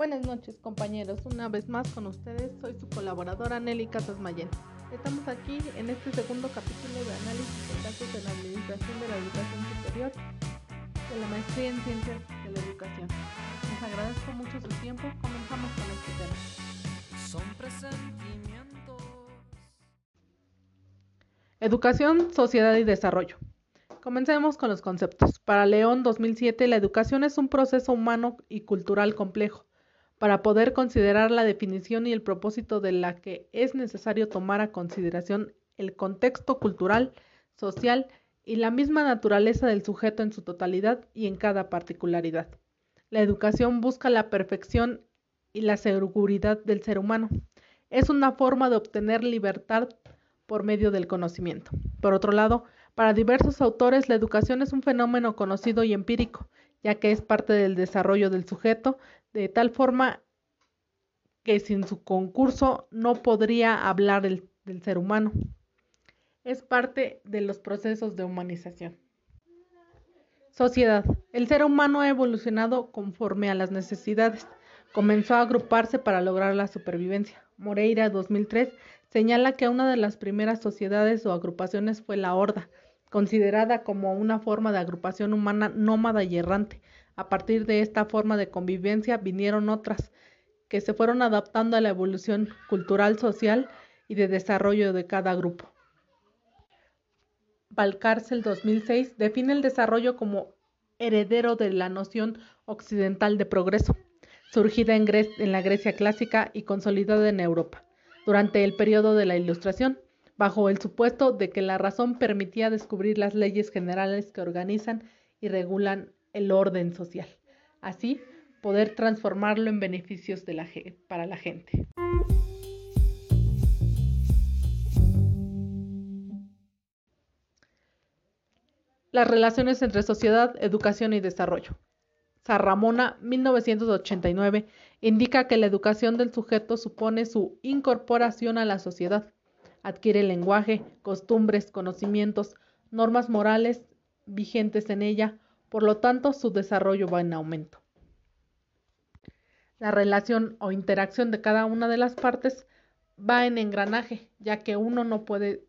Buenas noches compañeros, una vez más con ustedes soy su colaboradora Nelly Casas Mayen. Estamos aquí en este segundo capítulo de análisis de casos de la Administración de la Educación Superior de la Maestría en Ciencias de la Educación. Les agradezco mucho su tiempo, comenzamos con este tema. Son presentimientos. Educación, sociedad y desarrollo. Comencemos con los conceptos. Para León 2007, la educación es un proceso humano y cultural complejo. Para poder considerar la definición y el propósito de la que es necesario tomar a consideración el contexto cultural, social y la misma naturaleza del sujeto en su totalidad y en cada particularidad. La educación busca la perfección y la seguridad del ser humano. Es una forma de obtener libertad por medio del conocimiento. Por otro lado, para diversos autores, la educación es un fenómeno conocido y empírico, ya que es parte del desarrollo del sujeto, de tal forma que sin su concurso no podría hablar del ser humano. Es parte de los procesos de humanización. Sociedad. El ser humano ha evolucionado conforme a las necesidades. Comenzó a agruparse para lograr la supervivencia. Moreira 2003 señala que una de las primeras sociedades o agrupaciones fue la horda, considerada como una forma de agrupación humana nómada y errante. A partir de esta forma de convivencia vinieron otras que se fueron adaptando a la evolución cultural, social y de desarrollo de cada grupo. Valcárcel 2006 define el desarrollo como heredero de la noción occidental de progreso, surgida en, en la Grecia clásica y consolidada en Europa durante el periodo de la Ilustración bajo el supuesto de que la razón permitía descubrir las leyes generales que organizan y regulan el orden social. Así, poder transformarlo en beneficios para la gente. Las relaciones entre sociedad, educación y desarrollo. Sarramona, 1989, indica que la educación del sujeto supone su incorporación a la sociedad adquiere lenguaje, costumbres, conocimientos, normas morales vigentes en ella, por lo tanto su desarrollo va en aumento. La relación o interacción de cada una de las partes va en engranaje, ya que uno no puede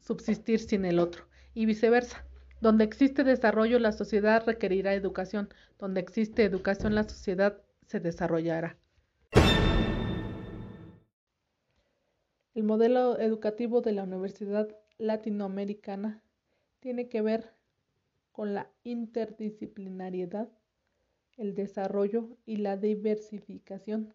subsistir sin el otro, y viceversa. Donde existe desarrollo, la sociedad requerirá educación. Donde existe educación, la sociedad se desarrollará. El modelo educativo de la Universidad Latinoamericana tiene que ver con la interdisciplinariedad, el desarrollo y la diversificación.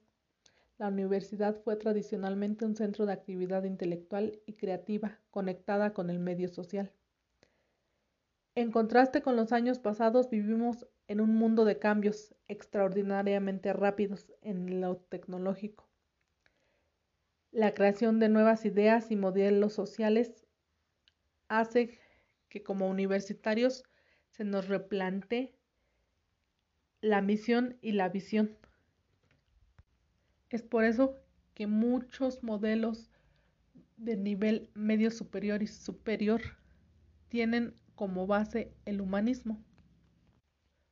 La universidad fue tradicionalmente un centro de actividad intelectual y creativa conectada con el medio social. En contraste con los años pasados, vivimos en un mundo de cambios extraordinariamente rápidos en lo tecnológico la creación de nuevas ideas y modelos sociales hace que como universitarios se nos replante la misión y la visión. Es por eso que muchos modelos de nivel medio superior y superior tienen como base el humanismo,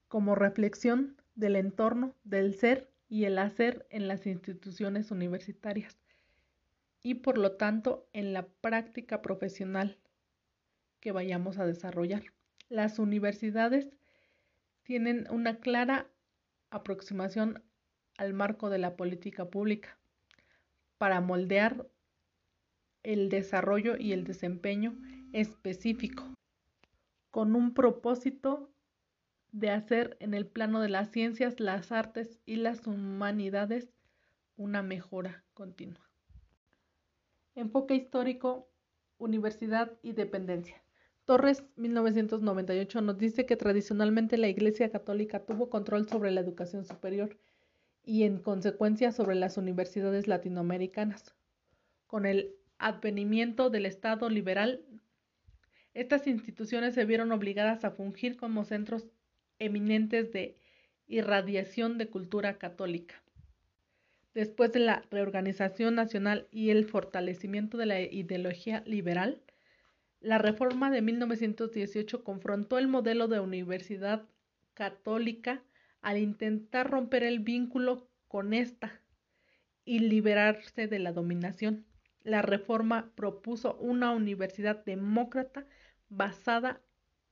como reflexión del entorno, del ser y el hacer en las instituciones universitarias y por lo tanto en la práctica profesional que vayamos a desarrollar. Las universidades tienen una clara aproximación al marco de la política pública para moldear el desarrollo y el desempeño específico con un propósito de hacer en el plano de las ciencias, las artes y las humanidades una mejora continua. Enfoque histórico, universidad y dependencia. Torres, 1998, nos dice que tradicionalmente la Iglesia Católica tuvo control sobre la educación superior y en consecuencia sobre las universidades latinoamericanas. Con el advenimiento del Estado liberal, estas instituciones se vieron obligadas a fungir como centros eminentes de irradiación de cultura católica. Después de la reorganización nacional y el fortalecimiento de la ideología liberal, la reforma de 1918 confrontó el modelo de universidad católica al intentar romper el vínculo con esta y liberarse de la dominación. La reforma propuso una universidad demócrata basada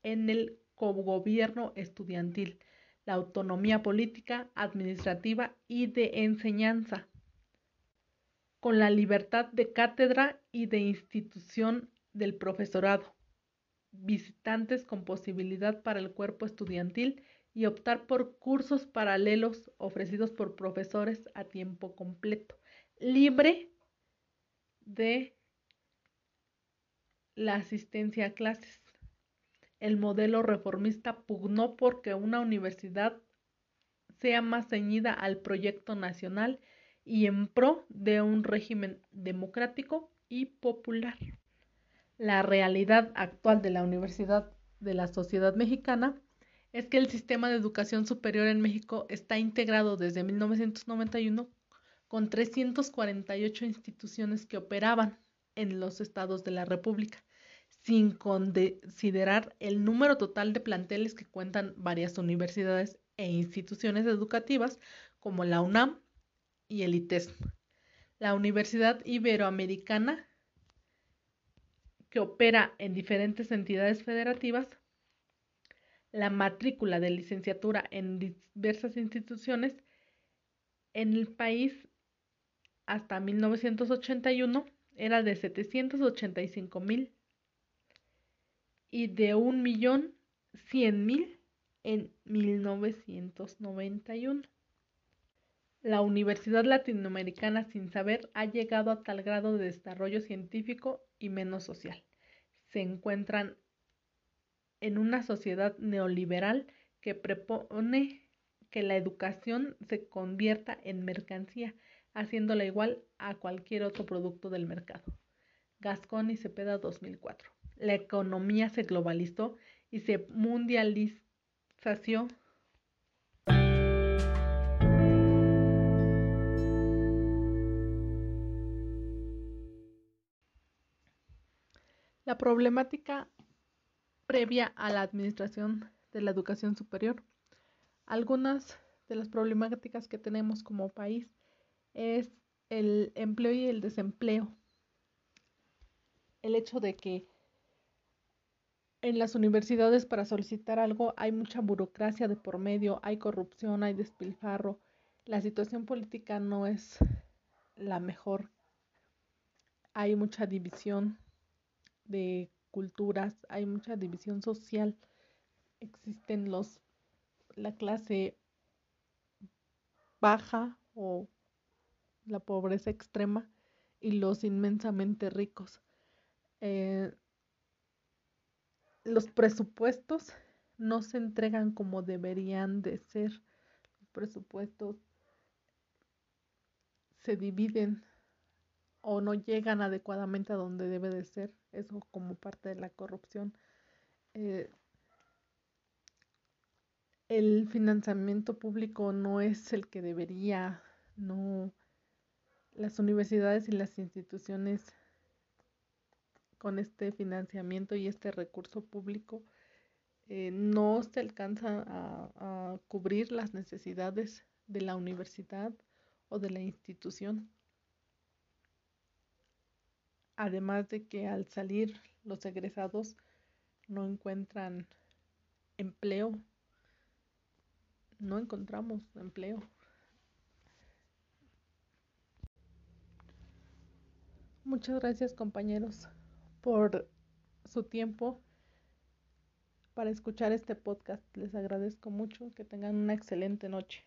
en el cogobierno estudiantil, la autonomía política, administrativa y de enseñanza, con la libertad de cátedra y de institución del profesorado, visitantes con posibilidad para el cuerpo estudiantil y optar por cursos paralelos ofrecidos por profesores a tiempo completo, libre de la asistencia a clases. El modelo reformista pugnó porque una universidad sea más ceñida al proyecto nacional y en pro de un régimen democrático y popular. La realidad actual de la Universidad de la Sociedad Mexicana es que el sistema de educación superior en México está integrado desde 1991 con 348 instituciones que operaban en los estados de la República, sin considerar el número total de planteles que cuentan varias universidades e instituciones educativas como la UNAM y el ITESM. La Universidad Iberoamericana, que opera en diferentes entidades federativas, la matrícula de licenciatura en diversas instituciones en el país hasta 1981 era de 785 mil y de 1.100.000 en 1991. La Universidad Latinoamericana sin saber ha llegado a tal grado de desarrollo científico y menos social. Se encuentran en una sociedad neoliberal que propone que la educación se convierta en mercancía, haciéndola igual a cualquier otro producto del mercado. Gascón y Cepeda 2004. La economía se globalizó y se mundializó. La problemática previa a la administración de la educación superior. Algunas de las problemáticas que tenemos como país es el empleo y el desempleo. El hecho de que en las universidades para solicitar algo hay mucha burocracia de por medio, hay corrupción, hay despilfarro. La situación política no es la mejor. Hay mucha división de culturas, hay mucha división social, existen los la clase baja o la pobreza extrema y los inmensamente ricos. Eh, los presupuestos no se entregan como deberían de ser. Los presupuestos se dividen o no llegan adecuadamente a donde debe de ser, eso como parte de la corrupción. Eh, el financiamiento público no es el que debería, no, las universidades y las instituciones con este financiamiento y este recurso público eh, no se alcanza a cubrir las necesidades de la universidad o de la institución. Además de que al salir los egresados no encuentran empleo, no encontramos empleo. Muchas gracias compañeros por su tiempo para escuchar este podcast. Les agradezco mucho. Que tengan una excelente noche.